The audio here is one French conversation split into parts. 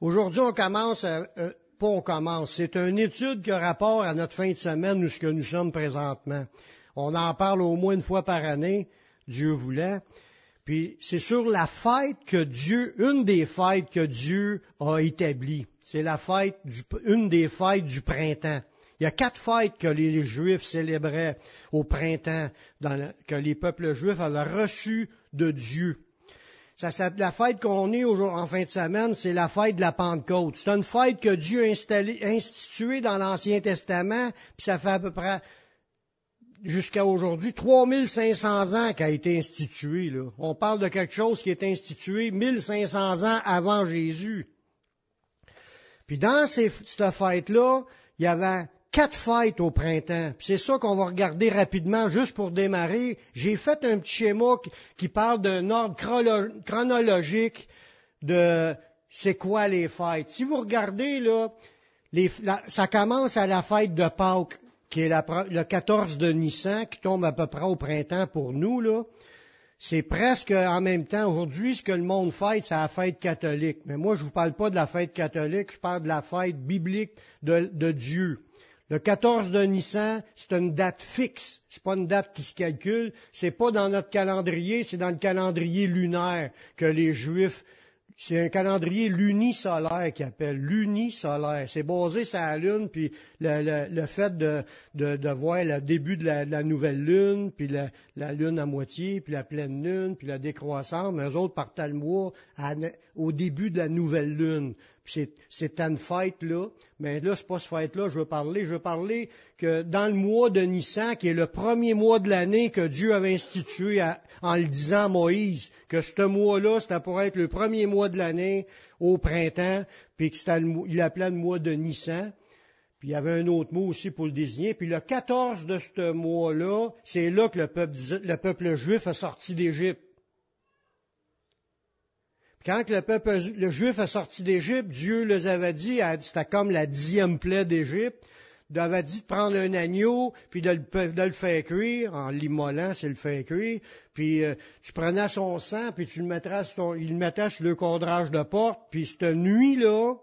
Aujourd'hui, on commence, à, euh, pas on commence, c'est une étude qui a rapport à notre fin de semaine où ce que nous sommes présentement. On en parle au moins une fois par année, Dieu voulant. Puis c'est sur la fête que Dieu, une des fêtes que Dieu a établies. C'est la fête, du, une des fêtes du printemps. Il y a quatre fêtes que les Juifs célébraient au printemps, dans que les peuples juifs avaient reçues de Dieu. Ça, la fête qu'on est en fin de semaine, c'est la fête de la Pentecôte. C'est une fête que Dieu a instituée dans l'Ancien Testament, puis ça fait à peu près jusqu'à aujourd'hui 3500 ans qu'a été instituée. Là. On parle de quelque chose qui est institué 1500 ans avant Jésus. Puis dans cette fête-là, il y avait quatre fêtes au printemps. C'est ça qu'on va regarder rapidement, juste pour démarrer. J'ai fait un petit schéma qui, parle d'un ordre chronologique de c'est quoi les fêtes. Si vous regardez, là, ça commence à la fête de Pâques, qui est le 14 de Nissan, qui tombe à peu près au printemps pour nous, là. C'est presque en même temps, aujourd'hui, ce que le monde fête, c'est la fête catholique. Mais moi, je vous parle pas de la fête catholique, je parle de la fête biblique de Dieu. Le 14 de Nissan, c'est une date fixe. C'est pas une date qui se calcule. C'est pas dans notre calendrier, c'est dans le calendrier lunaire que les Juifs c'est un calendrier lunisolaire qu'ils appellent lunisolaire. C'est basé sur la lune, puis le, fait de, voir le début de la, nouvelle lune, puis la, lune à moitié, puis la pleine lune, puis la décroissance. Mais eux autres partent le au début de la nouvelle lune c'est une fête là, mais là c'est pas cette fête-là je veux parler. Je veux parler que dans le mois de Nissan, qui est le premier mois de l'année que Dieu avait institué en le disant à Moïse, que ce mois-là c'était pour être le premier mois de l'année au printemps, puis qu'il l'appelait le mois de Nissan. Puis il y avait un autre mot aussi pour le désigner. Puis le 14 de ce mois-là, c'est là que le peuple, le peuple juif a sorti d'Égypte. Quand le peuple le juif est sorti d'Égypte, Dieu les avait dit, c'était comme la dixième plaie d'Égypte, il avait dit de prendre un agneau, puis de le, faire cuire, en l'immolant, c'est le faire cuire, puis euh, tu prenais son sang, puis tu le mettrais sur le mettait sur le cadrage de porte, puis cette nuit-là,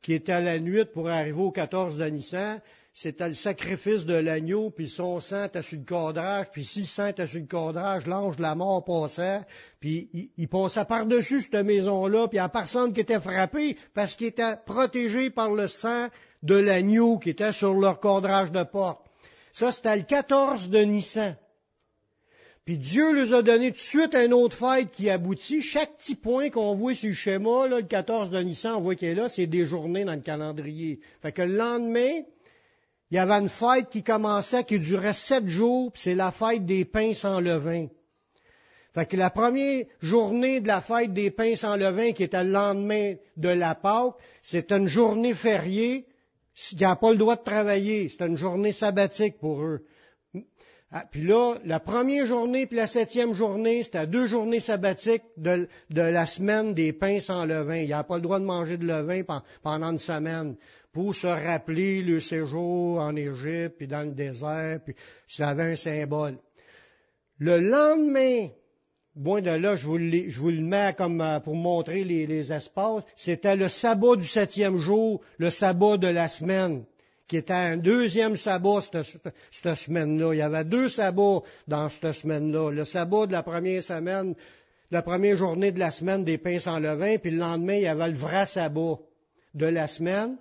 qui était à la nuit pour arriver au 14 de Nissan, c'était le sacrifice de l'agneau, puis son sang était sur le cadrage, puis si le sang était sur le cadrage, l'ange de la mort passait, puis il, passait par-dessus cette maison-là, puis il a personne qui était frappé, parce qu'il était protégé par le sang de l'agneau qui était sur leur cadrage de porte. Ça, c'était le 14 de Nissan. Puis Dieu nous a donné tout de suite un autre fête qui aboutit. Chaque petit point qu'on voit sur le schéma, là, le 14 de Nissan, on voit qu'il est là, c'est des journées dans le calendrier. Fait que le lendemain, il y avait une fête qui commençait, qui durait sept jours, c'est la fête des pains sans levain. Fait que la première journée de la fête des pains sans levain, qui était le lendemain de la Pâque, c'est une journée fériée. Il n'y a pas le droit de travailler. C'est une journée sabbatique pour eux. Ah, puis là, la première journée puis la septième journée, c'était deux journées sabbatiques de, la semaine des pains sans levain. Il n'y a pas le droit de manger de levain pendant une semaine pour se rappeler le séjour en Égypte, puis dans le désert, puis ça avait un symbole. Le lendemain, bon de là, je vous, le, mets comme euh, pour montrer les, les espaces, c'était le sabbat du septième jour, le sabbat de la semaine, qui était un deuxième sabbat cette, cette semaine-là. Il y avait deux sabbats dans cette semaine-là. Le sabbat de la première semaine, la première journée de la semaine des pains sans levain, puis le lendemain, il y avait le vrai sabbat de la semaine.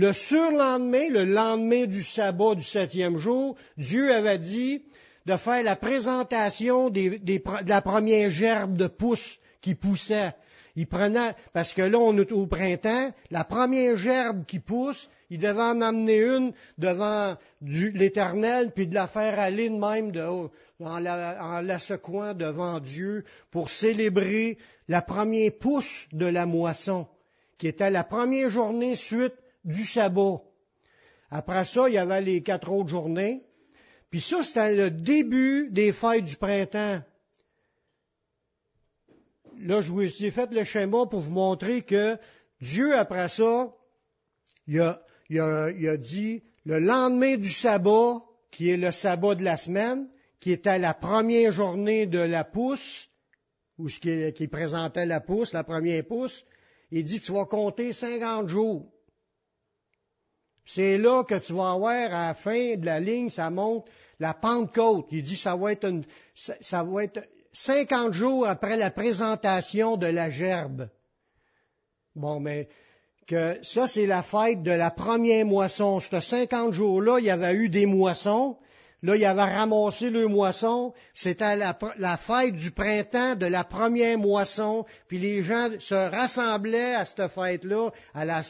Le surlendemain, le lendemain du sabbat du septième jour, Dieu avait dit de faire la présentation de la première gerbe de pousse qui poussait. Il prenait, parce que là, on est au printemps, la première gerbe qui pousse, il devait en amener une devant l'Éternel, puis de la faire aller de même en, la, en la secouant devant Dieu pour célébrer la première pousse de la moisson, qui était la première journée suite du sabbat. Après ça, il y avait les quatre autres journées. Puis ça, c'était le début des fêtes du printemps. Là, je vous ai fait le schéma pour vous montrer que Dieu, après ça, il a, dit le lendemain du sabbat, qui est le sabbat de la semaine, qui était la première journée de la pousse, ou ce qui, qui présentait la pousse, la première pousse, Il dit, tu vas compter 50 jours. C'est là que tu vas avoir à la fin de la ligne, ça monte la Pentecôte. Il dit, ça va être une, ça va être 50 jours après la présentation de la gerbe. Bon, mais que ça, c'est la fête de la première moisson. Ces 50 jours-là, il y avait eu des moissons. Là, il avait ramassé le moisson. C'était la, fête du printemps de la première moisson. Puis les gens se rassemblaient à cette fête-là.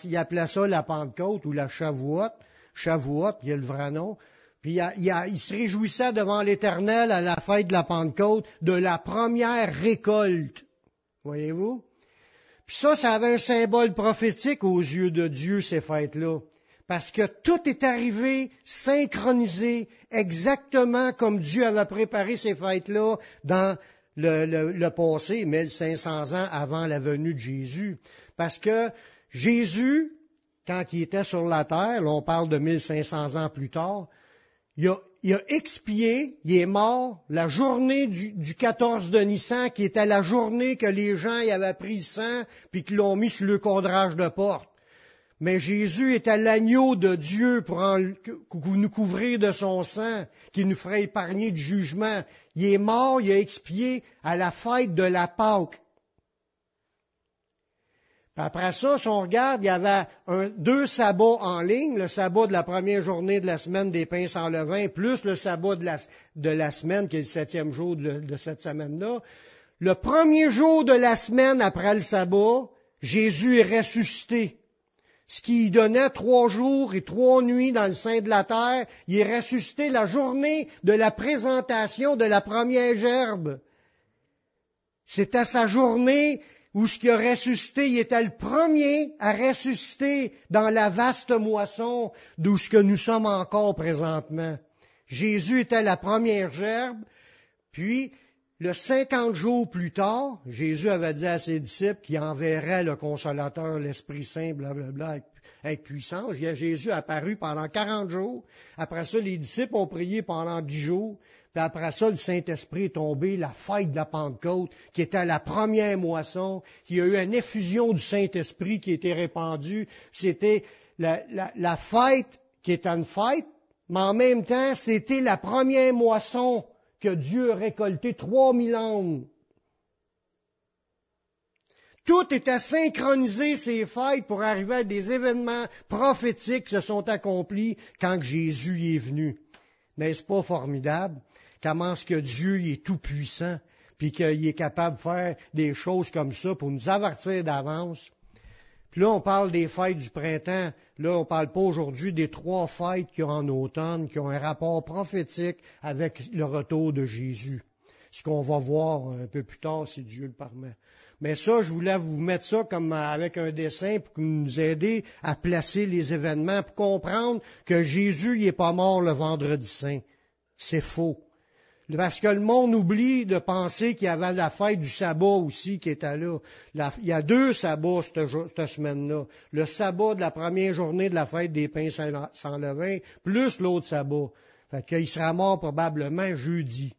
Ils appelaient ça la Pentecôte ou la Shavuot. Shavuot, il y a le vrai nom. Puis il, se réjouissait devant l'Éternel à la fête de la Pentecôte de la première récolte. Voyez-vous? Puis ça, ça avait un symbole prophétique aux yeux de Dieu, ces fêtes-là. Parce que tout est arrivé synchronisé exactement comme Dieu avait préparé ces fêtes-là dans le, le, le passé, 1500 ans avant la venue de Jésus. Parce que Jésus, quand il était sur la terre, là on parle de 1500 ans plus tard, il a, expié, il est mort la journée du, du, 14 de Nissan, qui était la journée que les gens y avaient pris le sang, puis qu'ils l'ont mis sur le cadrage de porte. Mais Jésus était l'agneau de Dieu pour nous couvrir de son sang, qui nous ferait épargner du jugement. Il est mort, il a expié à la fête de la Pâque après ça, si on regarde, il y avait deux sabbats en ligne, le sabbat de la première journée de la semaine des pains sans levain, plus le sabbat de la, semaine, qui est le septième jour de, de cette semaine-là. Le premier jour de la semaine après le sabbat, Jésus est ressuscité. Ce qui donnait trois jours et trois nuits dans le sein de la terre, il est ressuscité la journée de la présentation de la première gerbe. C'était sa journée où ce qui a ressuscité, il était le premier à ressusciter dans la vaste moisson d'où ce que nous sommes encore présentement. Jésus était la première gerbe, puis le cinquante jours plus tard, Jésus avait dit à ses disciples qu'il enverrait le consolateur, l'Esprit Saint, blablabla, avec, puissance. Jésus apparu pendant quarante jours. Après ça, les disciples ont prié pendant dix jours. Puis après ça, le Saint-Esprit est tombé, la fête de la Pentecôte, qui était la première moisson. Il y a eu une effusion du Saint-Esprit qui était répandue. C'était la, la, fête qui est une fête, mais en même temps, c'était la première moisson que Dieu a récolté, 3000 âmes. Tout était synchronisé, ces fêtes, pour arriver à des événements prophétiques qui se sont accomplis quand Jésus est venu. N'est-ce pas formidable? Comment est-ce que Dieu est tout puissant, puis qu'il est capable de faire des choses comme ça pour nous avertir d'avance. Puis là, on parle des fêtes du printemps. Là, on parle pas aujourd'hui des trois fêtes qu'il y a en automne, qui ont un rapport prophétique avec le retour de Jésus. Ce qu'on va voir un peu plus tard, si Dieu le permet. Mais ça, je voulais vous mettre ça comme avec un dessin pour nous aider à placer les événements, pour comprendre que Jésus n'est pas mort le vendredi saint. C'est faux. Parce que le monde oublie de penser qu'il y avait la fête du sabbat aussi qui était là. il y a deux sabbats cette, semaine-là. Le sabbat de la première journée de la fête des pains sans, levain, plus l'autre sabbat. Fait qu'il sera mort probablement jeudi.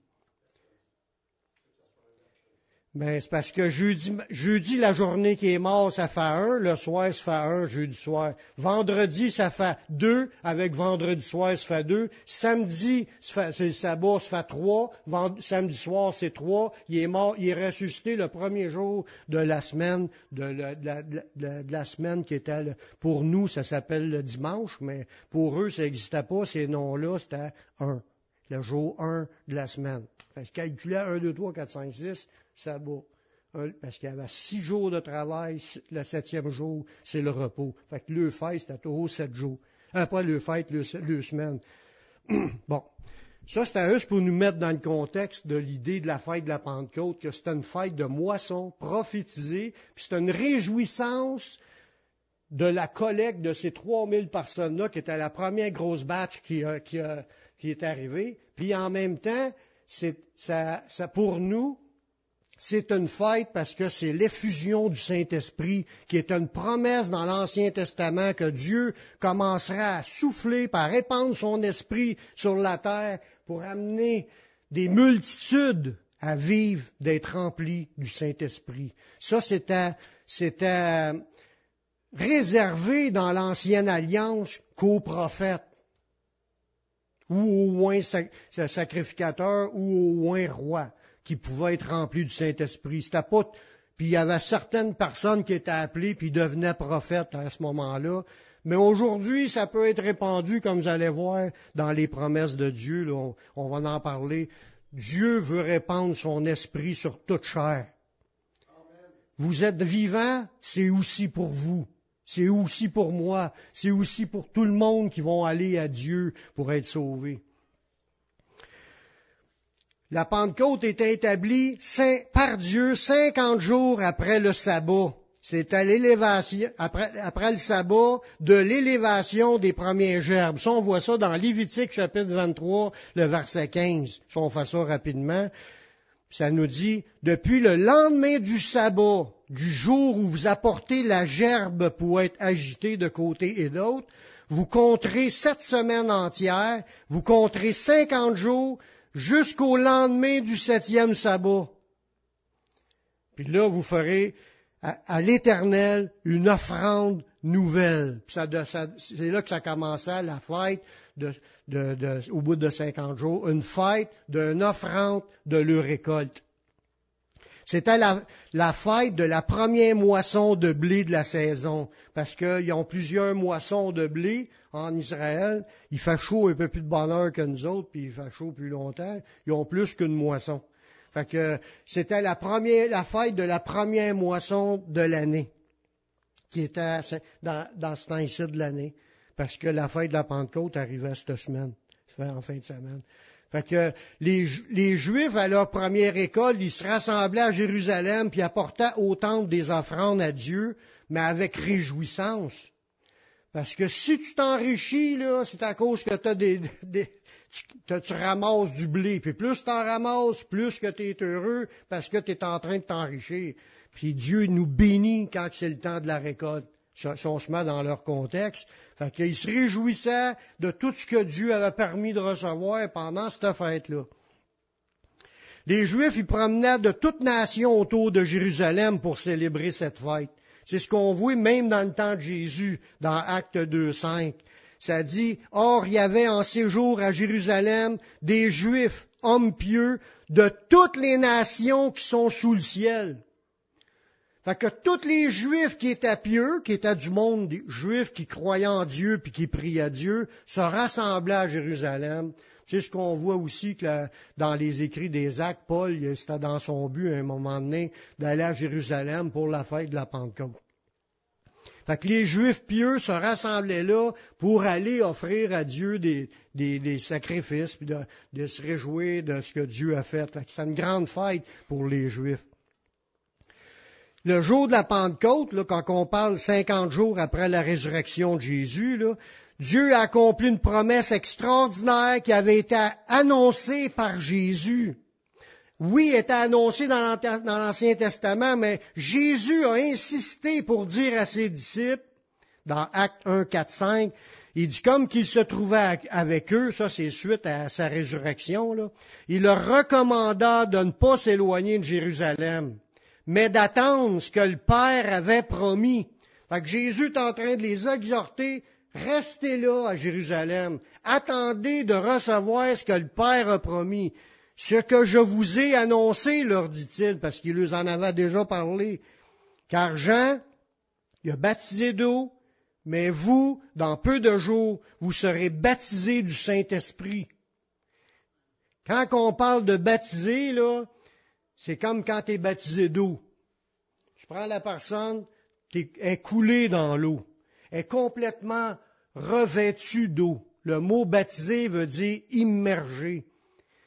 Ben, c'est parce que jeudi, jeudi, la journée qui est mort, ça fait un. Le soir, ça fait un, jeudi soir. Vendredi, ça fait deux. Avec vendredi soir, ça fait deux. Samedi, c'est le sabbat, ça fait trois. samedi soir, c'est trois. Il est mort, il est ressuscité le premier jour de la semaine, de la, de de la semaine qui était, pour nous, ça s'appelle le dimanche, mais pour eux, ça n'existait pas. Ces noms-là, c'était un. Le jour un de la semaine. Fait que calculais un, deux, trois, quatre, cinq, six sabbat. Parce qu'il y avait six jours de travail, le septième jour, c'est le repos. Fait que le fête, c'était toujours sept jours. Après le fête, le, le semaine. bon. Ça, c'était juste pour nous mettre dans le contexte de l'idée de la fête de la Pentecôte, que c'était une fête de moisson prophétisée, puis c'était une réjouissance de la collecte de ces 3000 personnes-là, qui était la première grosse batch qui, est arrivée. Puis en même temps, c'est, ça, pour nous, c'est une fête parce que c'est l'effusion du Saint-Esprit qui est une promesse dans l'Ancien Testament que Dieu commencera à souffler, par répandre son esprit sur la terre pour amener des multitudes à vivre, d'être remplis du Saint-Esprit. Ça, c'était, c'était réservé dans l'ancienne alliance qu'aux prophètes, ou au moins sacrificateurs, ou au moins rois, qui pouvaient être remplis du Saint-Esprit. C'était pas, puis il y avait certaines personnes qui étaient appelées puis devenaient prophètes à ce moment-là. Mais aujourd'hui, ça peut être répandu, comme vous allez voir, dans les promesses de Dieu. on, va en parler. Dieu veut répandre son esprit sur toute chair. Vous êtes vivant, c'est aussi pour vous. C'est aussi pour moi. C'est aussi pour tout le monde qui vont aller à Dieu pour être sauvés. La Pentecôte est établie par Dieu 50 jours après le sabbat. C'est à l'élévation, après, le sabbat, de l'élévation des premiers gerbes. Ça, on voit ça dans Lévitique chapitre 23, le verset 15. Si on fait ça rapidement, ça nous dit, depuis le lendemain du sabbat, du jour où vous apportez la gerbe pour être agitée de côté et d'autre, vous compterez sept semaines entières, vous compterez cinquante jours jusqu'au lendemain du septième sabbat. Puis là, vous ferez à, l'Éternel une offrande nouvelle. c'est là que ça commençait la fête au bout de 50 jours, une fête d'une offrande de leur récolte. C'était la, fête de la première moisson de blé de la saison, parce qu'ils ont plusieurs moissons de blé en Israël. Il fait chaud un peu plus de bonheur que nous autres, puis il fait chaud plus longtemps. Ils ont plus qu'une moisson. Fait que c'était la première, la fête de la première moisson de l'année, qui était dans, dans ce temps-ci de l'année, parce que la fête de la Pentecôte arrivait cette semaine, en fin de semaine. Fait que les, Juifs, à leur première école, ils se rassemblaient à Jérusalem, puis apportaient au temple des offrandes à Dieu, mais avec réjouissance. Parce que si tu t'enrichis, là, c'est à cause que as des, des, tu, ramasses du blé. Puis plus tu en ramasses, plus que tu es heureux parce que tu es en train de t'enrichir. Puis Dieu nous bénit quand c'est le temps de la récolte. Met dans leur contexte. Fait qu'ils se réjouissaient de tout ce que Dieu avait permis de recevoir pendant cette fête-là. Les Juifs, ils promenaient de toute nation autour de Jérusalem pour célébrer cette fête. C'est ce qu'on voit même dans le temps de Jésus, dans Acte 2.5. Ça dit, Or il y avait en séjour à Jérusalem des Juifs, hommes pieux, de toutes les nations qui sont sous le ciel. Fait que tous les Juifs qui étaient pieux, qui étaient du monde des Juifs qui croyaient en Dieu puis qui priaient à Dieu, se rassemblaient à Jérusalem. C'est ce qu'on voit aussi que dans les écrits des actes, Paul, c'était dans son but à un moment donné d'aller à Jérusalem pour la fête de la Pentecôte. Fait que les Juifs pieux se rassemblaient là pour aller offrir à Dieu des, sacrifices, puis de, se réjouir de ce que Dieu a fait. fait c'est une grande fête pour les Juifs. Le jour de la Pentecôte, là, quand on parle 50 jours après la résurrection de Jésus, là, Dieu a accompli une promesse extraordinaire qui avait été annoncée par Jésus. Oui, était annoncé dans l'Ancien Testament, mais Jésus a insisté pour dire à ses disciples, dans Acte 1, 4, 5, il dit comme qu'il se trouvait avec eux, ça c'est suite à sa résurrection, il leur recommanda de ne pas s'éloigner de Jérusalem, mais d'attendre ce que le Père avait promis. Fait que Jésus est en train de les exhorter, restez là à Jérusalem, attendez de recevoir ce que le Père a promis. Ce que je vous ai annoncé, leur dit-il, parce qu'il leur en avait déjà parlé. Car Jean, il a baptisé d'eau, mais vous, dans peu de jours, vous serez baptisés du Saint-Esprit. Quand on parle de baptiser, là, c'est comme quand tu es baptisé d'eau. Tu prends la personne, elle est coulée dans l'eau, est complètement revêtue d'eau. Le mot baptisé veut dire immergé.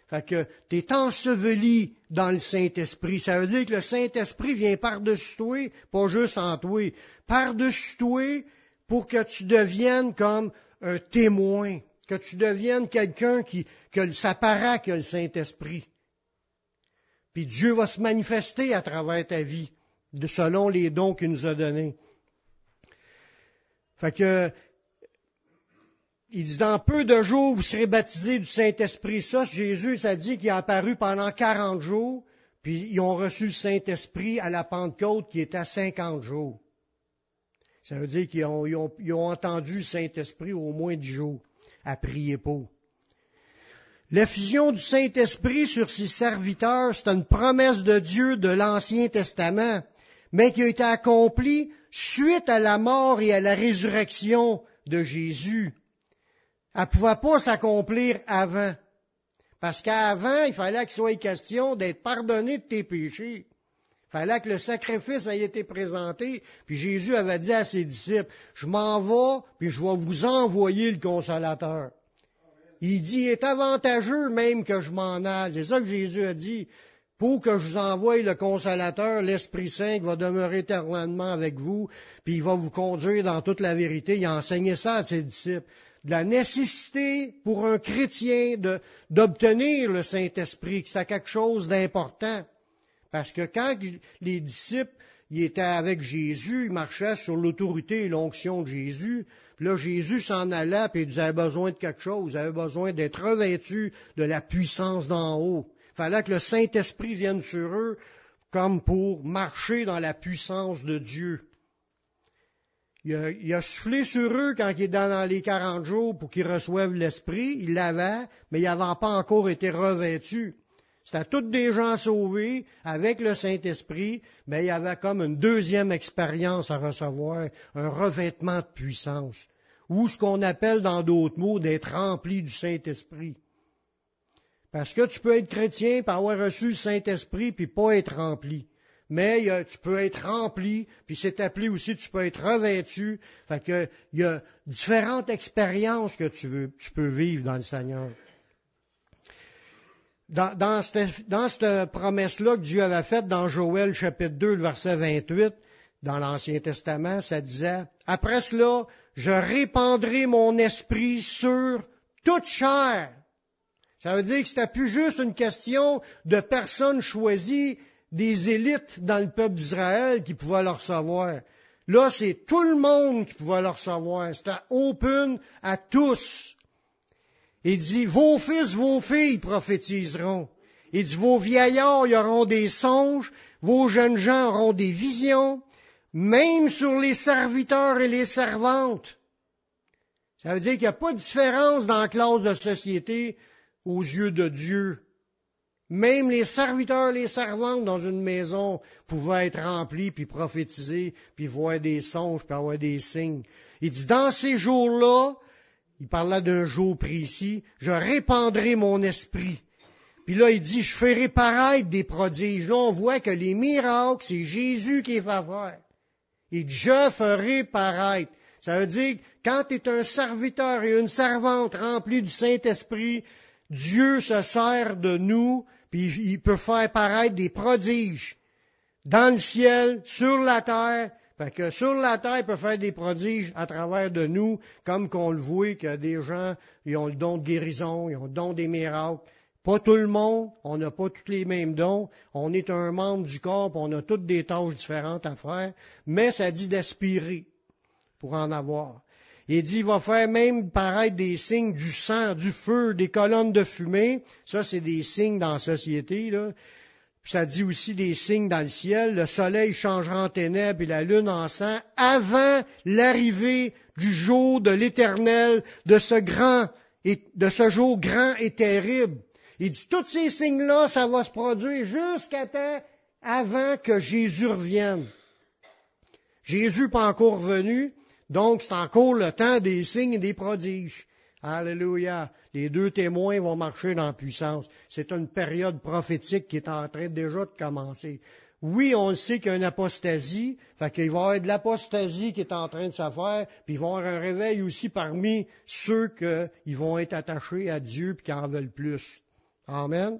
Fait que tu es enseveli dans le Saint-Esprit. Ça veut dire que le Saint-Esprit vient par-dessus toi, pas juste en toi. Par-dessus toi pour que tu deviennes comme un témoin, que tu deviennes quelqu'un qui, que ça paraît que le Saint-Esprit. Puis Dieu va se manifester à travers ta vie, selon les dons qu'il nous a donnés. Fait que il dit, dans peu de jours, vous serez baptisés du Saint-Esprit. Ça, Jésus, ça dit qu'il a apparu pendant 40 jours. Puis ils ont reçu le Saint-Esprit à la Pentecôte qui était à 50 jours. Ça veut dire qu'ils ont, ils ont, entendu le Saint-Esprit au moins 10 jours à prier pour. L'effusion du Saint-Esprit sur ses serviteurs, c'est une promesse de Dieu de l'Ancien Testament, mais qui a été accomplie suite à la mort et à la résurrection de Jésus. Elle ne pouvait pas s'accomplir avant. Parce qu'avant, il fallait qu'il soit question d'être pardonné de tes péchés. Il fallait que le sacrifice ait été présenté. Puis Jésus avait dit à ses disciples, je m'en vais, puis je vais vous envoyer le consolateur. Il dit, il est avantageux même que je m'en aille. C'est ça que Jésus a dit. Pour que je vous envoie le consolateur, l'Esprit Saint qui va demeurer éternellement avec vous, puis il va vous conduire dans toute la vérité. Il a enseigné ça à ses disciples de la nécessité pour un chrétien d'obtenir le Saint-Esprit, que c'est quelque chose d'important. Parce que quand les disciples étaient avec Jésus, ils marchaient sur l'autorité et l'onction de Jésus, là Jésus s'en allait, puis ils avaient besoin de quelque chose, ils avaient besoin d'être revêtus de la puissance d'en haut. Il fallait que le Saint-Esprit vienne sur eux comme pour marcher dans la puissance de Dieu. Il a, soufflé sur eux quand il est dans, les 40 jours pour qu'ils reçoivent l'Esprit. Il l'avait, mais il n'avait pas encore été revêtu. C'était tous des gens sauvés avec le Saint-Esprit, mais il y avait comme une deuxième expérience à recevoir, un revêtement de puissance, ou ce qu'on appelle dans d'autres mots d'être rempli du Saint-Esprit. Parce que tu peux être chrétien par avoir reçu le Saint-Esprit puis pas être rempli mais tu peux être rempli, puis c'est appelé aussi, tu peux être revêtu. Fait que il y a différentes expériences que tu, veux, tu peux vivre dans le Seigneur. Dans, dans cette, dans cette promesse-là que Dieu avait faite dans Joël chapitre 2, le verset 28, dans l'Ancien Testament, ça disait, Après cela, je répandrai mon esprit sur toute chair. Ça veut dire que c'était plus juste une question de personnes choisies, des élites dans le peuple d'Israël qui pouvaient le recevoir. Là, c'est tout le monde qui pouvait le recevoir. C'était open à tous. Il dit, vos fils, vos filles prophétiseront. Il dit, vos vieillards y auront des songes, vos jeunes gens auront des visions, même sur les serviteurs et les servantes. Ça veut dire qu'il n'y a pas de différence dans la classe de société aux yeux de Dieu. Même les serviteurs, les servantes dans une maison pouvaient être remplis, puis prophétiser, puis voir des songes, puis avoir des signes. Il dit, dans ces jours-là, il parlait d'un jour précis, je répandrai mon esprit. Puis là, il dit, je ferai paraître des prodiges. Là, on voit que les miracles, c'est Jésus qui va faire. Il dit, je ferai paraître. Ça veut dire, quand tu es un serviteur et une servante remplie du Saint-Esprit, Dieu se sert de nous puis il peut faire paraître des prodiges dans le ciel, sur la terre. Fait que sur la terre, il peut faire des prodiges à travers de nous, comme qu'on le voit que des gens, ils ont le don de guérison, ils ont le don des miracles. Pas tout le monde, on n'a pas tous les mêmes dons. On est un membre du corps, on a toutes des tâches différentes à faire, mais ça dit d'aspirer pour en avoir. Il dit, il va faire même paraître des signes du sang, du feu, des colonnes de fumée. Ça, c'est des signes dans la société. Là. Ça dit aussi des signes dans le ciel. Le soleil changera en ténèbres et la lune en sang avant l'arrivée du jour de l'éternel, de ce grand, et de ce jour grand et terrible. Il dit, tous ces signes-là, ça va se produire jusqu'à temps avant que Jésus revienne. Jésus pas encore revenu, donc, c'est encore le temps des signes et des prodiges. Alléluia. Les deux témoins vont marcher dans la puissance. C'est une période prophétique qui est en train déjà de commencer. Oui, on sait qu'il y a une apostasie, fait qu'il va y avoir de l'apostasie qui est en train de se faire, puis il va y avoir un réveil aussi parmi ceux qui vont être attachés à Dieu et qui en veulent plus. Amen.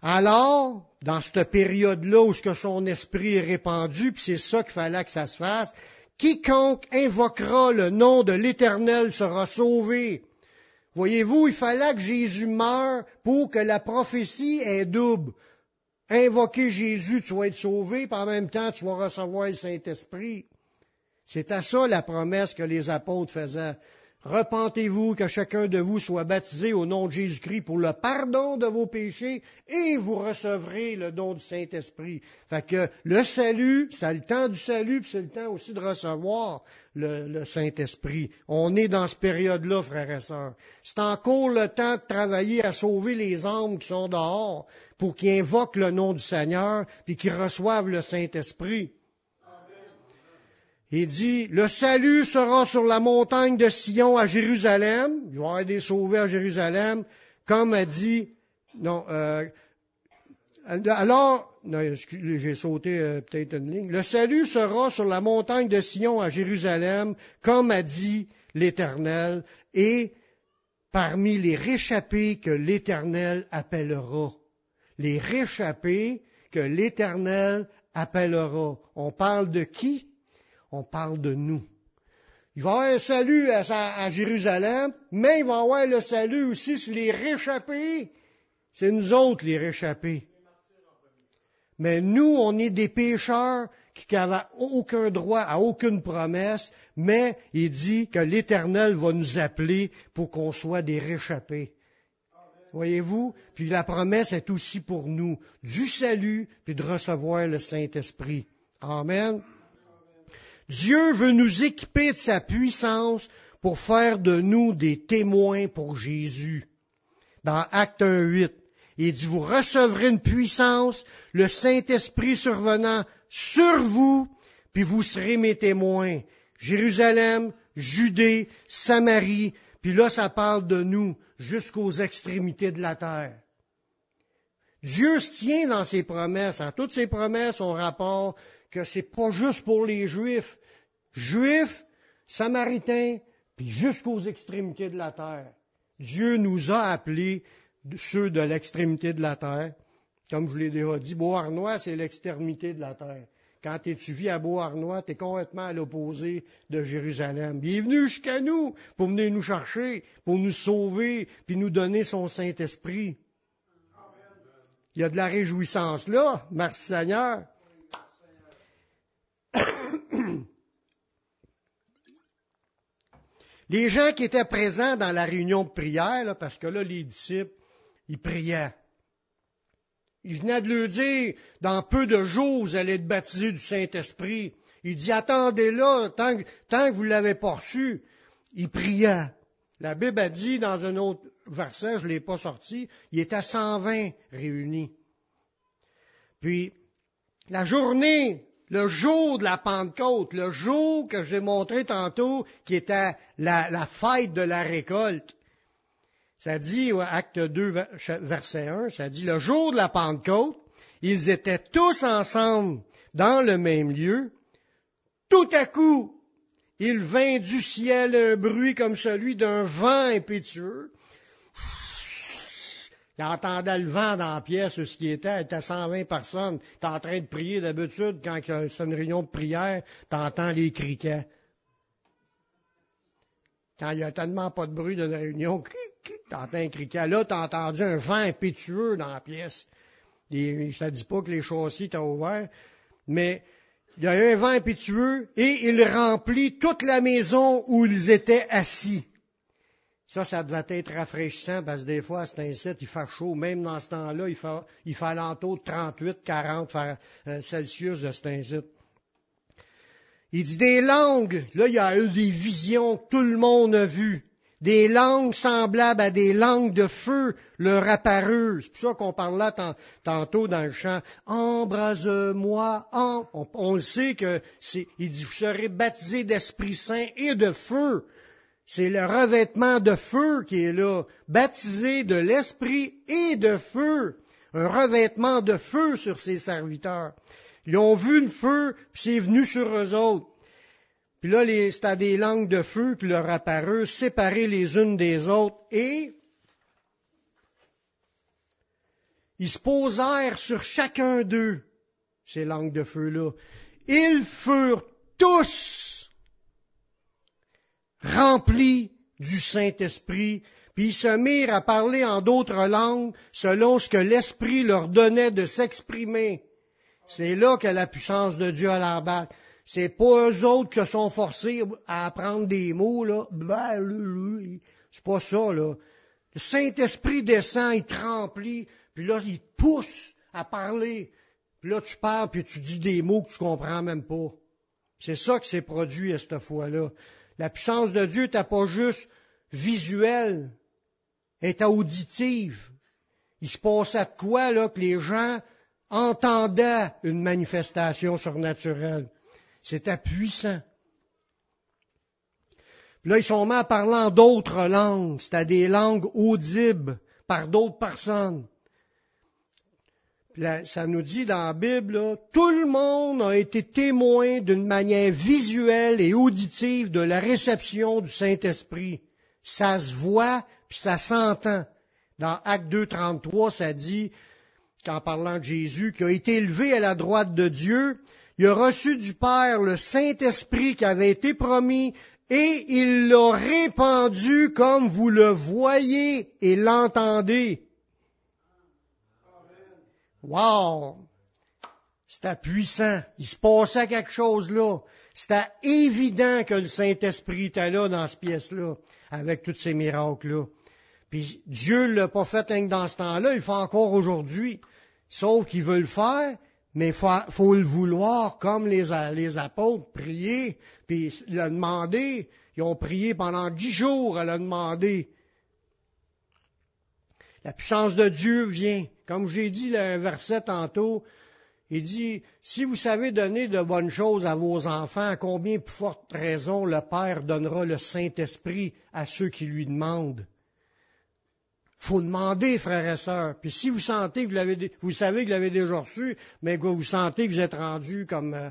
Alors, dans cette période-là où son esprit est répandu, puis c'est ça qu'il fallait que ça se fasse, Quiconque invoquera le nom de l'Éternel sera sauvé. Voyez-vous, il fallait que Jésus meure pour que la prophétie ait double. Invoquer Jésus, tu vas être sauvé, puis en même temps, tu vas recevoir le Saint-Esprit. C'est à ça la promesse que les apôtres faisaient. Repentez-vous, que chacun de vous soit baptisé au nom de Jésus-Christ pour le pardon de vos péchés et vous recevrez le don du Saint-Esprit. Fait que le salut, c'est le temps du salut, puis c'est le temps aussi de recevoir le, Saint-Esprit. On est dans cette période-là, frères et sœurs. C'est encore le temps de travailler à sauver les âmes qui sont dehors pour qu'ils invoquent le nom du Seigneur, puis qu'ils reçoivent le Saint-Esprit. Il dit, le salut sera sur la montagne de Sion à Jérusalem. Il va y avoir des sauvés à Jérusalem, comme a dit, non, euh, alors, j'ai sauté euh, peut-être une ligne. Le salut sera sur la montagne de Sion à Jérusalem, comme a dit l'Éternel, et parmi les réchappés que l'Éternel appellera. Les réchappés que l'Éternel appellera. On parle de qui? On parle de nous. Il va y avoir un salut à, Jérusalem, mais il va y avoir le salut aussi sur les réchappés. C'est nous autres les réchappés. Mais nous, on est des pécheurs qui n'avaient aucun droit à aucune promesse, mais il dit que l'Éternel va nous appeler pour qu'on soit des réchappés. Voyez-vous? Puis la promesse est aussi pour nous, du salut, puis de recevoir le Saint-Esprit. Amen. Dieu veut nous équiper de sa puissance pour faire de nous des témoins pour Jésus. Dans Acte 1.8, il dit, vous recevrez une puissance, le Saint-Esprit survenant sur vous, puis vous serez mes témoins. Jérusalem, Judée, Samarie, puis là ça parle de nous jusqu'aux extrémités de la terre. Dieu se tient dans ses promesses. En toutes ses promesses, on rapporte que c'est pas juste pour les Juifs. Juifs, Samaritains, puis jusqu'aux extrémités de la terre. Dieu nous a appelés ceux de l'extrémité de la terre. Comme je l'ai déjà dit, Beauharnois, c'est l'extrémité de la terre. Quand tu vis à Beauharnois, tu es complètement à l'opposé de Jérusalem. Bienvenue jusqu'à nous pour venir nous chercher, pour nous sauver, puis nous donner son Saint-Esprit. Il y a de la réjouissance là, merci Seigneur. Les gens qui étaient présents dans la réunion de prière, parce que là, les disciples, ils priaient. Il venait de leur dire, dans peu de jours, vous allez être baptisés du Saint-Esprit. Il dit, attendez là, tant que, tant que vous ne l'avez pas reçu. Il priait. La Bible a dit dans un autre verset, je ne l'ai pas sorti, il était à 120 réunis. Puis, la journée le jour de la Pentecôte, le jour que j'ai montré tantôt, qui était la, fête de la récolte. Ça dit, acte 2, verset 1, ça dit, le jour de la Pentecôte, ils étaient tous ensemble dans le même lieu. Tout à coup, il vint du ciel un bruit comme celui d'un vent impétueux, il entendait le vent dans la pièce, ce qui était, était 120 personnes. T'es en train de prier d'habitude, quand c'est une réunion de prière, t'entends les criquets. Quand il n'y a tellement pas de bruit dans la réunion, t'entends un criquet. Là, t'as entendu un vent impétueux dans la pièce. Et je te dis pas que les châssis étaient ouverts, mais il y a eu un vent impétueux et il remplit toute la maison où ils étaient assis. Ça, ça devait être rafraîchissant parce que des fois, à cet incite, il fait chaud. Même dans ce temps-là, il fait, il fait alentour de 38, 40 Celsius de cet incite. Il dit des langues. Là, il y a eu des visions que tout le monde a vues. Des langues semblables à des langues de feu leur apparurent. C'est pour ça qu'on parle là tantôt dans le chant. Embrase-moi. On, on, le sait que c'est, il dit, vous serez baptisés d'Esprit Saint et de feu. C'est le revêtement de feu qui est là, baptisé de l'esprit et de feu. Un revêtement de feu sur ses serviteurs. Ils ont vu le feu, puis c'est venu sur eux autres. Puis là, c'était des langues de feu qui leur apparurent, séparées les unes des autres, et ils se posèrent sur chacun d'eux, ces langues de feu-là. Ils furent tous remplis du Saint-Esprit, puis ils se mirent à parler en d'autres langues selon ce que l'Esprit leur donnait de s'exprimer. C'est là que la puissance de Dieu à l'embarque. C'est pas eux autres qui sont forcés à apprendre des mots, là. C'est pas ça, là. Le Saint-Esprit descend, il te remplit, puis là, il te pousse à parler. Puis là, tu parles, puis tu dis des mots que tu comprends même pas. C'est ça qui s'est produit à cette fois-là. La puissance de Dieu n'était pas juste visuelle, elle était auditive. Il se passait de quoi, là, que les gens entendaient une manifestation surnaturelle? C'était puissant. là, ils sont mis à d'autres langues. C'était des langues audibles par d'autres personnes. Ça nous dit dans la Bible, tout le monde a été témoin d'une manière visuelle et auditive de la réception du Saint-Esprit. Ça se voit, puis ça s'entend. Dans Acte 2, 33, ça dit, qu'en parlant de Jésus, qui a été élevé à la droite de Dieu, il a reçu du Père le Saint-Esprit qui avait été promis et il l'a répandu comme vous le voyez et l'entendez. Wow! C'était puissant. Il se passait quelque chose là. C'était évident que le Saint-Esprit était là dans cette pièce-là, avec tous ces miracles-là. Puis Dieu l'a pas fait dans ce temps-là, il le fait encore aujourd'hui. Sauf qu'il veut le faire, mais il faut, le vouloir comme les, les apôtres, prier, puis le demander. Ils ont prié pendant dix jours à le demander. La puissance de Dieu vient. Comme j'ai dit le verset tantôt, il dit, si vous savez donner de bonnes choses à vos enfants, à combien plus forte raison le Père donnera le Saint-Esprit à ceux qui lui demandent? Faut demander, frères et sœurs. Puis si vous sentez que vous l'avez, vous savez que vous l'avez déjà reçu, mais que vous sentez que vous êtes rendu comme euh,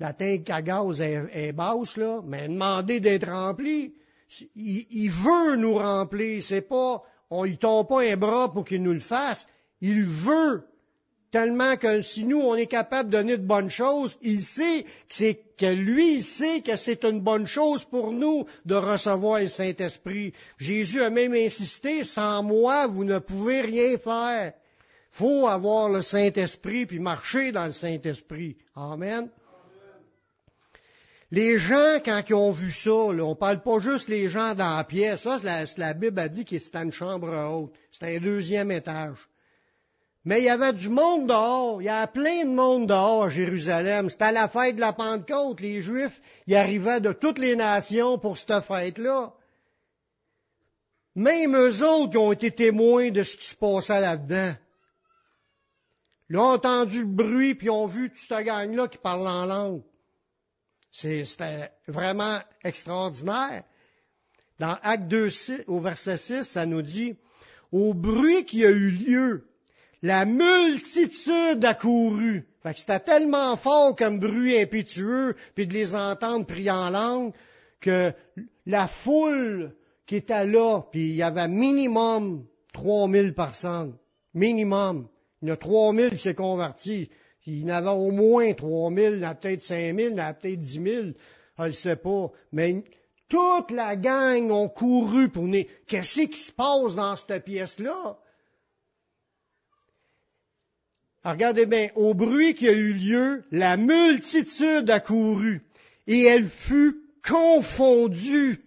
la tank à gaz est, basse, là, mais demandez d'être rempli. Il, il, veut nous remplir. C'est pas, on y tombe pas un bras pour qu'il nous le fasse. Il veut tellement que si nous, on est capable de donner de bonnes choses, il sait que c'est que lui, il sait que c'est une bonne chose pour nous de recevoir le Saint-Esprit. Jésus a même insisté, sans moi, vous ne pouvez rien faire. Faut avoir le Saint-Esprit puis marcher dans le Saint-Esprit. Amen. Les gens, quand ils ont vu ça, là, on parle pas juste les gens dans la pièce. Ça, la, la Bible a dit que c'était une chambre haute. C'était un deuxième étage. Mais il y avait du monde dehors. Il y avait plein de monde dehors à Jérusalem. C'était la fête de la Pentecôte. Les Juifs, ils arrivaient de toutes les nations pour cette fête-là. Même eux autres qui ont été témoins de ce qui se passait là-dedans. Ils ont entendu le bruit, puis ils ont vu toute cette gang-là qui parle en langue. C'était vraiment extraordinaire. Dans Acte 2, au verset 6, ça nous dit, au bruit qui a eu lieu la multitude a couru. Fait que c'était tellement fort comme bruit impétueux, puis de les entendre prier en langue, que la foule qui était là, puis il y avait minimum 3000 personnes. Minimum. Il y en a 3000 qui s'est Il y en avait au moins 3000, il y en a peut-être 5000, il y en a peut-être 10 000. Je ne sais pas. Mais toute la gang ont couru pour venir. Qu'est-ce qui se passe dans cette pièce-là? regardez bien, au bruit qui a eu lieu, la multitude a couru et elle fut confondue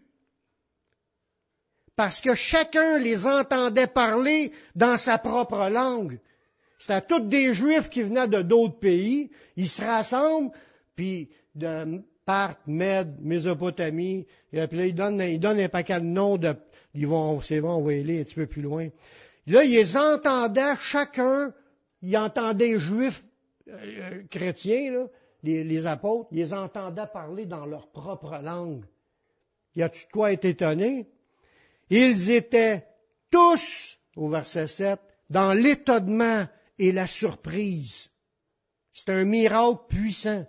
parce que chacun les entendait parler dans sa propre langue. C'était tous des Juifs qui venaient de d'autres pays. Ils se rassemblent, puis de Parthe, Mède, Mésopotamie, et puis là, ils donnent, ils donnent un paquet de noms de, ils vont, c'est bon, on va aller un petit peu plus loin. Là, ils entendaient chacun ils entendaient les juifs euh, euh, chrétiens, là, les, apôtres, ils entendaient parler dans leur propre langue. Y a-tu de quoi être étonné? Ils étaient tous, au verset 7, dans l'étonnement et la surprise. C'est un miracle puissant.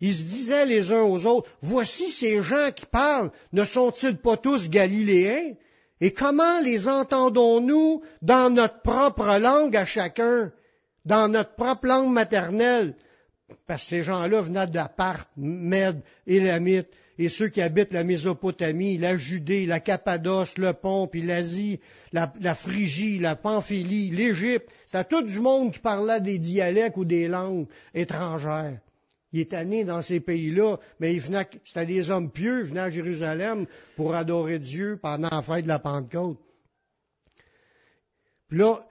Ils se disaient les uns aux autres, voici ces gens qui parlent, ne sont-ils pas tous galiléens? Et comment les entendons-nous dans notre propre langue à chacun, dans notre propre langue maternelle? Parce que ces gens-là venaient d'Apart, Mède, Élamite, et ceux qui habitent la Mésopotamie, la Judée, la Cappadoce, le Pont, puis l'Asie, la, la, Phrygie, la Pamphylie, l'Égypte. C'était tout du monde qui parlait des dialectes ou des langues étrangères. Il est né dans ces pays-là, mais il venait, c'était des hommes pieux, ils venaient à Jérusalem pour adorer Dieu pendant la fête de la Pentecôte. Puis là,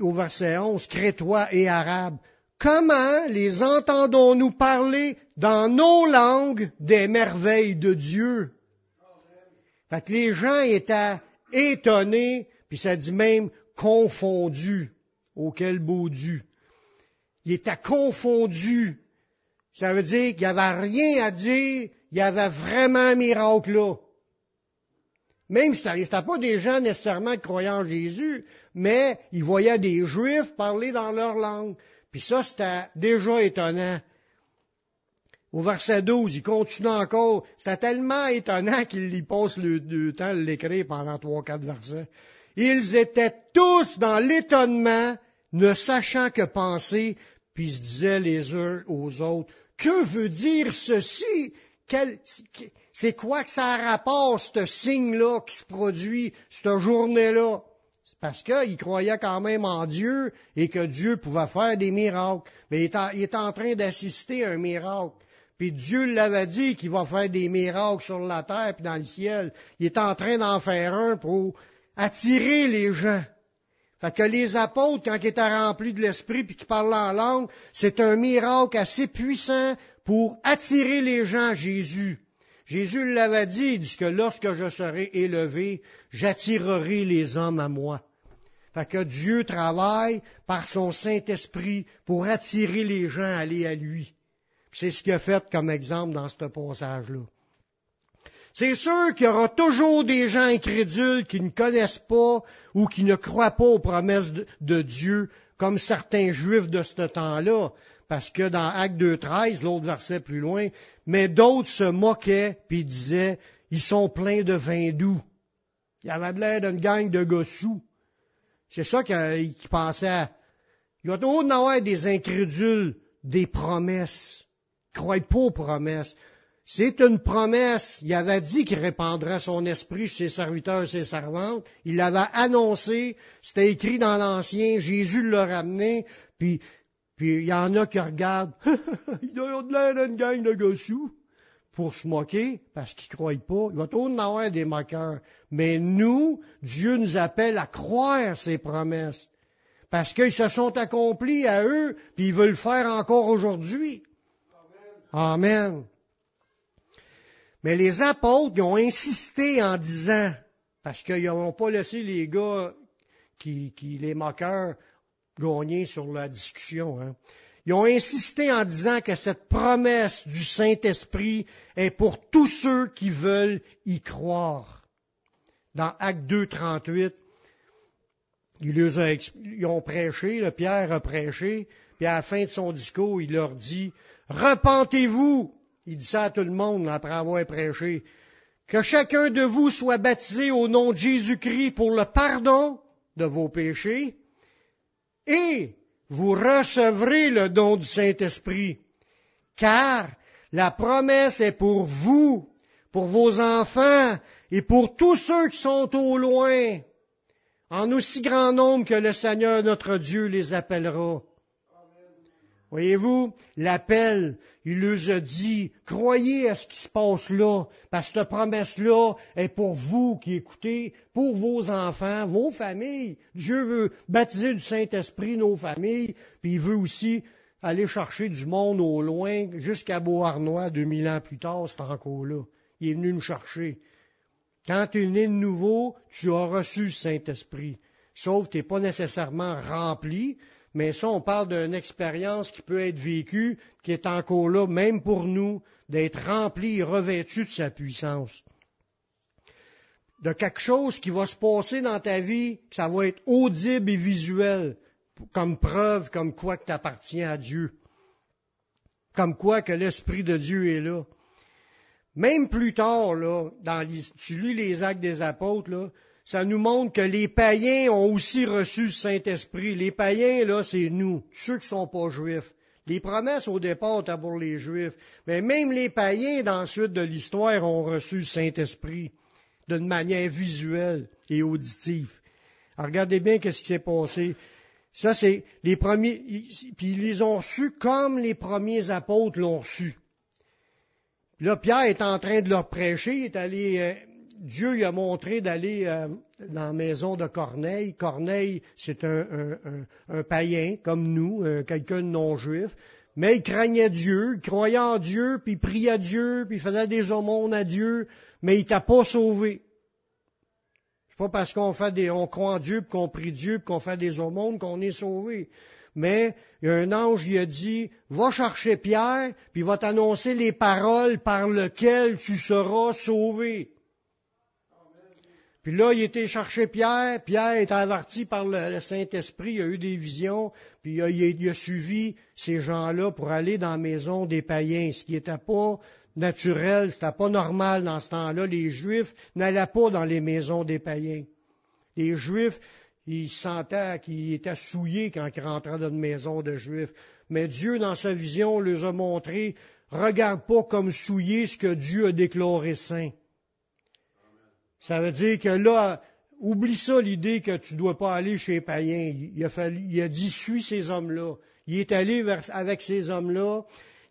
au verset 11, Crétois et Arabes, comment les entendons-nous parler dans nos langues des merveilles de Dieu? Fait que les gens étaient étonnés, puis ça dit même confondus. Auquel beau Dieu. Il était confondu ça veut dire qu'il n'y avait rien à dire, il y avait vraiment un miracle là. Même si n'était pas des gens nécessairement croyant en Jésus, mais ils voyaient des Juifs parler dans leur langue. Puis ça, c'était déjà étonnant. Au verset 12, il continue encore. C'était tellement étonnant qu'il y passe le, temps de l'écrire pendant trois, quatre versets. Ils étaient tous dans l'étonnement, ne sachant que penser, puis se disaient les uns aux autres, que veut dire ceci? c'est quoi que ça rapporte, ce signe-là qui se produit, cette journée-là? Parce qu'il croyait quand même en Dieu et que Dieu pouvait faire des miracles. Mais il est en, train d'assister à un miracle. Puis Dieu l'avait dit qu'il va faire des miracles sur la terre et dans le ciel. Il est en train d'en faire un pour attirer les gens. Fait que les apôtres, quand ils étaient remplis de l'esprit puis qu'ils parlaient en langue, c'est un miracle assez puissant pour attirer les gens à Jésus. Jésus l'avait dit, il dit que lorsque je serai élevé, j'attirerai les hommes à moi. Fait que Dieu travaille par son Saint-Esprit pour attirer les gens à aller à lui. C'est ce qu'il a fait comme exemple dans ce passage-là. C'est sûr qu'il y aura toujours des gens incrédules qui ne connaissent pas ou qui ne croient pas aux promesses de, Dieu, comme certains juifs de ce temps-là. Parce que dans Acte 2.13, l'autre verset plus loin, mais d'autres se moquaient puis disaient, ils sont pleins de vin doux. Il y avait de l'air d'une gang de gossous. C'est ça qu'ils pensaient. Il y a toujours avoir des incrédules, des promesses. Ils croient pas aux promesses. C'est une promesse. Il avait dit qu'il répandrait son esprit chez ses serviteurs et ses servantes. Il l'avait annoncé. C'était écrit dans l'Ancien. Jésus l'a ramené. Puis, puis il y en a qui regardent. il doit de l'air d'une gang de gossous pour se moquer parce qu'ils croient pas. Il va toujours en avoir des moqueurs. Mais nous, Dieu nous appelle à croire ses promesses. Parce qu'ils se sont accomplis à eux, puis ils veulent le faire encore aujourd'hui. Amen. Mais les apôtres, ont insisté en disant, parce qu'ils n'ont pas laissé les gars qui, les moqueurs, gagner sur la discussion. Hein. Ils ont insisté en disant que cette promesse du Saint-Esprit est pour tous ceux qui veulent y croire. Dans Acte 2, 38, ils, ont prêché, le Pierre a prêché, puis à la fin de son discours, il leur dit, Repentez-vous il dit ça à tout le monde après avoir prêché. Que chacun de vous soit baptisé au nom de Jésus-Christ pour le pardon de vos péchés et vous recevrez le don du Saint-Esprit. Car la promesse est pour vous, pour vos enfants et pour tous ceux qui sont au loin, en aussi grand nombre que le Seigneur notre Dieu les appellera. Voyez-vous, l'appel, il nous a dit, croyez à ce qui se passe là, parce que cette promesse-là est pour vous qui écoutez, pour vos enfants, vos familles. Dieu veut baptiser du Saint-Esprit nos familles, puis il veut aussi aller chercher du monde au loin, jusqu'à Beauharnois, 2000 ans plus tard, c'est encore là. Il est venu nous chercher. Quand tu es né de nouveau, tu as reçu le Saint-Esprit. Sauf que tu n'es pas nécessairement rempli, mais ça, on parle d'une expérience qui peut être vécue, qui est encore là, même pour nous, d'être rempli et revêtu de sa puissance. De quelque chose qui va se passer dans ta vie, ça va être audible et visuel, comme preuve, comme quoi que tu appartiens à Dieu. Comme quoi que l'Esprit de Dieu est là. Même plus tard, là, dans tu lis les actes des apôtres, ça nous montre que les païens ont aussi reçu le Saint-Esprit. Les païens, là, c'est nous, ceux qui sont pas juifs. Les promesses au départ étaient pour les juifs. Mais même les païens, dans la suite de l'histoire, ont reçu le Saint-Esprit d'une manière visuelle et auditive. regardez bien ce qui s'est passé. Ça, c'est les premiers, puis ils les ont reçus comme les premiers apôtres l'ont reçu. Là, Pierre est en train de leur prêcher, il est allé, euh, Dieu lui a montré d'aller euh, dans la maison de Corneille. Corneille, c'est un, païen comme nous, euh, quelqu'un de non-juif, mais il craignait Dieu, il croyait en Dieu, puis il priait Dieu, puis il faisait des aumônes à Dieu, mais il t'a pas sauvé. Pas parce qu'on fait des, on croit en Dieu, qu'on prie Dieu, qu'on fait des aumônes qu'on est sauvé. Mais un ange lui a dit, va chercher Pierre, puis va t'annoncer les paroles par lesquelles tu seras sauvé. Puis là, il était chercher Pierre. Pierre est averti par le, Saint-Esprit. Il a eu des visions. Puis il a, il a suivi ces gens-là pour aller dans la maison des païens, ce qui n'était pas naturel, c'était pas normal dans ce temps-là. Les Juifs n'allaient pas dans les maisons des païens. Les Juifs, ils sentaient qu'ils étaient souillés quand ils rentraient dans une maison de Juifs. Mais Dieu, dans sa vision, les a montré, regarde pas comme souillé ce que Dieu a déclaré saint. Ça veut dire que là, oublie ça l'idée que tu dois pas aller chez les païens. Il il a dit, suis ces hommes-là. Il est allé avec ces hommes-là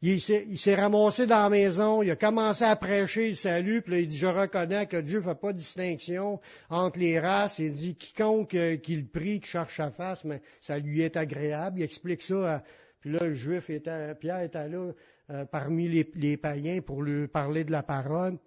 il s'est ramassé dans la maison, il a commencé à prêcher le salut, puis là, il dit, je reconnais que Dieu ne fait pas de distinction entre les races. Il dit, quiconque euh, qu'il prie, qui cherche sa face, mais ça lui est agréable. Il explique ça. puis là, le juif était, Pierre était là euh, parmi les, les, païens pour lui parler de la parole.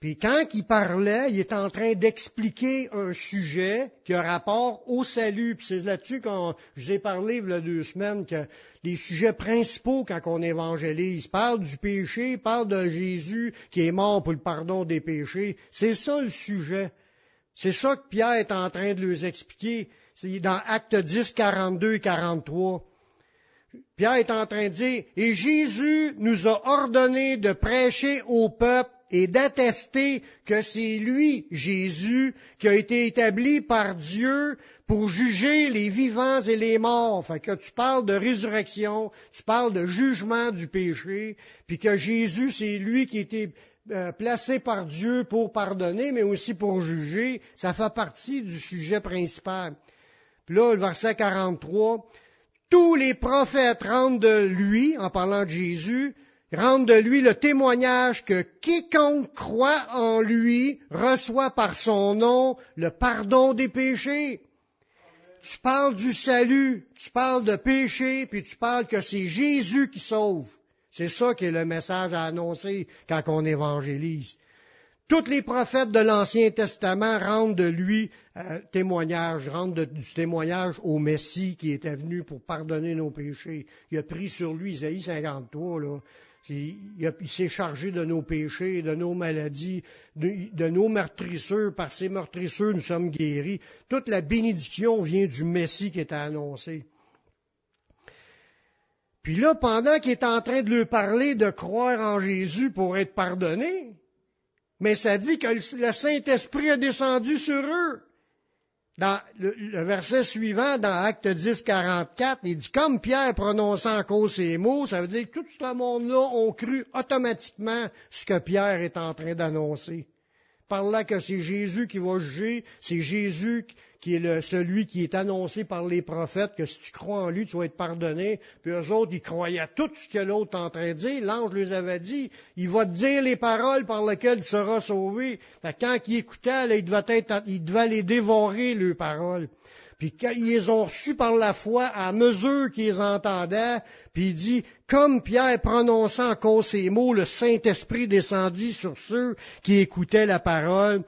Puis quand il parlait, il est en train d'expliquer un sujet qui a rapport au salut. Puis c'est là-dessus que je vous ai parlé il y a deux semaines que les sujets principaux quand on évangélise parle du péché, parle de Jésus qui est mort pour le pardon des péchés. C'est ça le sujet. C'est ça que Pierre est en train de leur expliquer. C'est dans Acte 10, 42 et 43. Pierre est en train de dire, et Jésus nous a ordonné de prêcher au peuple et d'attester que c'est lui, Jésus, qui a été établi par Dieu pour juger les vivants et les morts. Fait que tu parles de résurrection, tu parles de jugement du péché, puis que Jésus, c'est lui qui a été euh, placé par Dieu pour pardonner, mais aussi pour juger. Ça fait partie du sujet principal. Puis là, le verset 43, tous les prophètes rendent de lui, en parlant de Jésus, rendre de lui le témoignage que quiconque croit en lui reçoit par son nom le pardon des péchés. Tu parles du salut, tu parles de péché, puis tu parles que c'est Jésus qui sauve. C'est ça qui est le message à annoncer quand on évangélise. Tous les prophètes de l'Ancien Testament rendent de lui euh, témoignage, rendent du témoignage au Messie qui était venu pour pardonner nos péchés. Il a pris sur lui, Isaïe 53, là, il, s'est chargé de nos péchés, de nos maladies, de, nos meurtrisseurs. Par ces meurtrisseurs, nous sommes guéris. Toute la bénédiction vient du Messie qui est annoncé. Puis là, pendant qu'il est en train de leur parler de croire en Jésus pour être pardonné, mais ça dit que le Saint-Esprit a descendu sur eux. Dans le, verset suivant, dans Acte 10, 44, il dit, comme Pierre prononçant encore ces mots, ça veut dire que tout ce monde-là ont cru automatiquement ce que Pierre est en train d'annoncer par là que c'est Jésus qui va juger, c'est Jésus qui est celui qui est annoncé par les prophètes, que si tu crois en lui, tu vas être pardonné. Puis eux autres, ils croyaient à tout ce que l'autre est en train de dire. L'ange les avait dit, il va te dire les paroles par lesquelles tu seras sauvé. quand il écoutait, il, devait être, il devait les dévorer, les paroles. Puis ils ont reçus par la foi à mesure qu'ils entendaient, puis il dit, comme Pierre prononçait encore ces mots, le Saint-Esprit descendit sur ceux qui écoutaient la parole.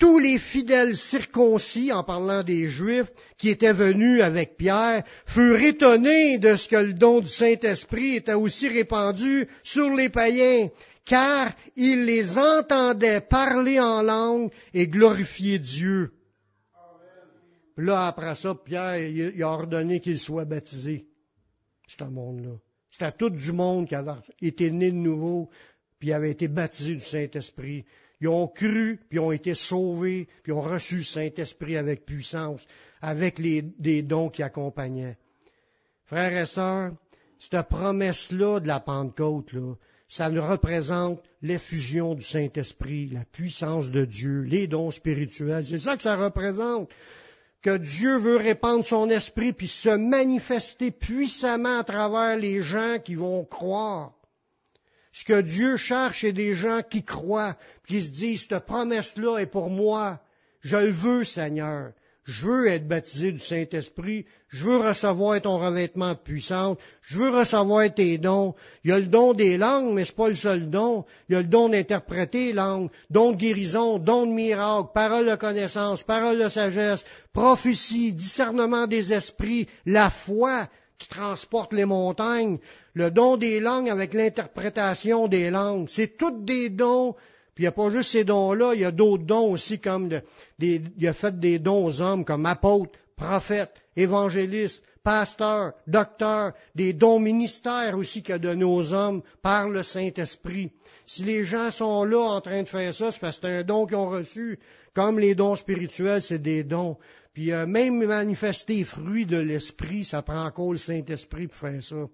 Tous les fidèles circoncis, en parlant des Juifs, qui étaient venus avec Pierre, furent étonnés de ce que le don du Saint-Esprit était aussi répandu sur les païens, car ils les entendaient parler en langue et glorifier Dieu. Puis là, après ça, Pierre, il a ordonné qu'il soit baptisé. C'est un monde-là. C'était tout du monde qui avait été né de nouveau, puis avait été baptisé du Saint-Esprit. Ils ont cru, puis ont été sauvés, puis ont reçu le Saint-Esprit avec puissance, avec les, des dons qui accompagnaient. Frères et sœurs, cette promesse-là de la Pentecôte, là, ça nous représente l'effusion du Saint-Esprit, la puissance de Dieu, les dons spirituels. C'est ça que ça représente. Que Dieu veut répandre son esprit puis se manifester puissamment à travers les gens qui vont croire. Ce que Dieu cherche, c'est des gens qui croient, qui se disent, cette promesse-là est pour moi. Je le veux, Seigneur. Je veux être baptisé du Saint-Esprit. Je veux recevoir ton revêtement de puissance. Je veux recevoir tes dons. Il y a le don des langues, mais c'est pas le seul don. Il y a le don d'interpréter les langues, don de guérison, don de miracle, parole de connaissance, parole de sagesse, prophétie, discernement des esprits, la foi qui transporte les montagnes, le don des langues avec l'interprétation des langues. C'est toutes des dons puis il n'y a pas juste ces dons-là, il y a d'autres dons aussi, comme des, il a fait des dons aux hommes comme apôtres, prophètes, évangélistes, pasteurs, docteurs, des dons ministères aussi qu'il a donnés aux hommes par le Saint-Esprit. Si les gens sont là en train de faire ça, c'est parce que c'est un don qu'ils ont reçu. Comme les dons spirituels, c'est des dons. Puis euh, même manifester les fruits de l'Esprit, ça prend encore le Saint-Esprit pour faire ça.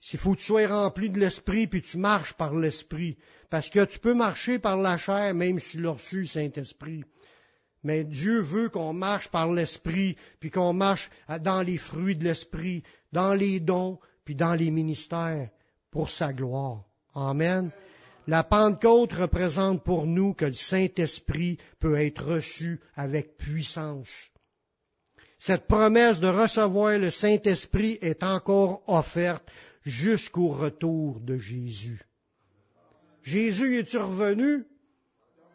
S'il faut que tu sois rempli de l'Esprit, puis tu marches par l'Esprit. Parce que tu peux marcher par la chair, même si tu l'as reçu, Saint-Esprit. Mais Dieu veut qu'on marche par l'Esprit, puis qu'on marche dans les fruits de l'Esprit, dans les dons, puis dans les ministères, pour sa gloire. Amen. La Pentecôte représente pour nous que le Saint-Esprit peut être reçu avec puissance. Cette promesse de recevoir le Saint-Esprit est encore offerte jusqu'au retour de Jésus. Jésus est-tu revenu?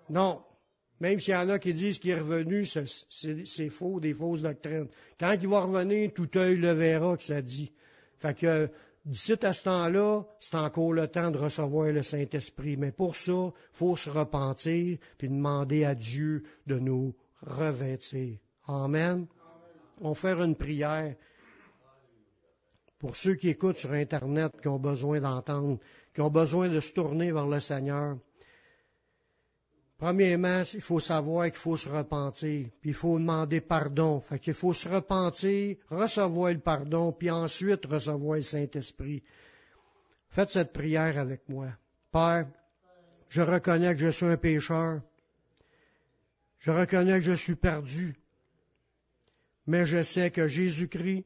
Non. Même s'il y en a qui disent qu'il est revenu, c'est faux, des fausses doctrines. Quand il va revenir, tout œil le verra que ça dit. Fait que d'ici à ce temps-là, c'est encore le temps de recevoir le Saint-Esprit. Mais pour ça, faut se repentir puis demander à Dieu de nous revêtir. Amen. On va faire une prière pour ceux qui écoutent sur Internet, qui ont besoin d'entendre, qui ont besoin de se tourner vers le Seigneur. Premièrement, il faut savoir qu'il faut se repentir, puis il faut demander pardon. Fait qu'il faut se repentir, recevoir le pardon, puis ensuite recevoir le Saint-Esprit. Faites cette prière avec moi. Père, je reconnais que je suis un pécheur. Je reconnais que je suis perdu. Mais je sais que Jésus-Christ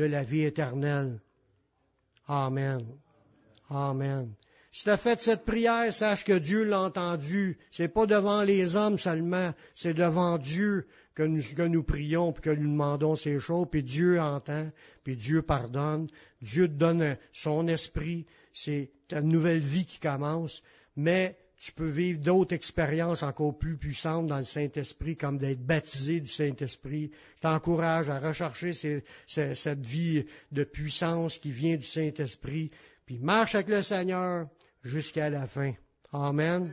de la vie éternelle. Amen. Amen. Si tu as fait cette prière, sache que Dieu l'a entendu. C'est pas devant les hommes seulement, c'est devant Dieu que nous, prions puis que nous demandons ces choses, puis Dieu entend, puis Dieu pardonne. Dieu te donne son esprit. C'est ta nouvelle vie qui commence. Mais tu peux vivre d'autres expériences encore plus puissantes dans le Saint-Esprit, comme d'être baptisé du Saint-Esprit. Je t'encourage à rechercher cette vie de puissance qui vient du Saint-Esprit, puis marche avec le Seigneur jusqu'à la fin. Amen.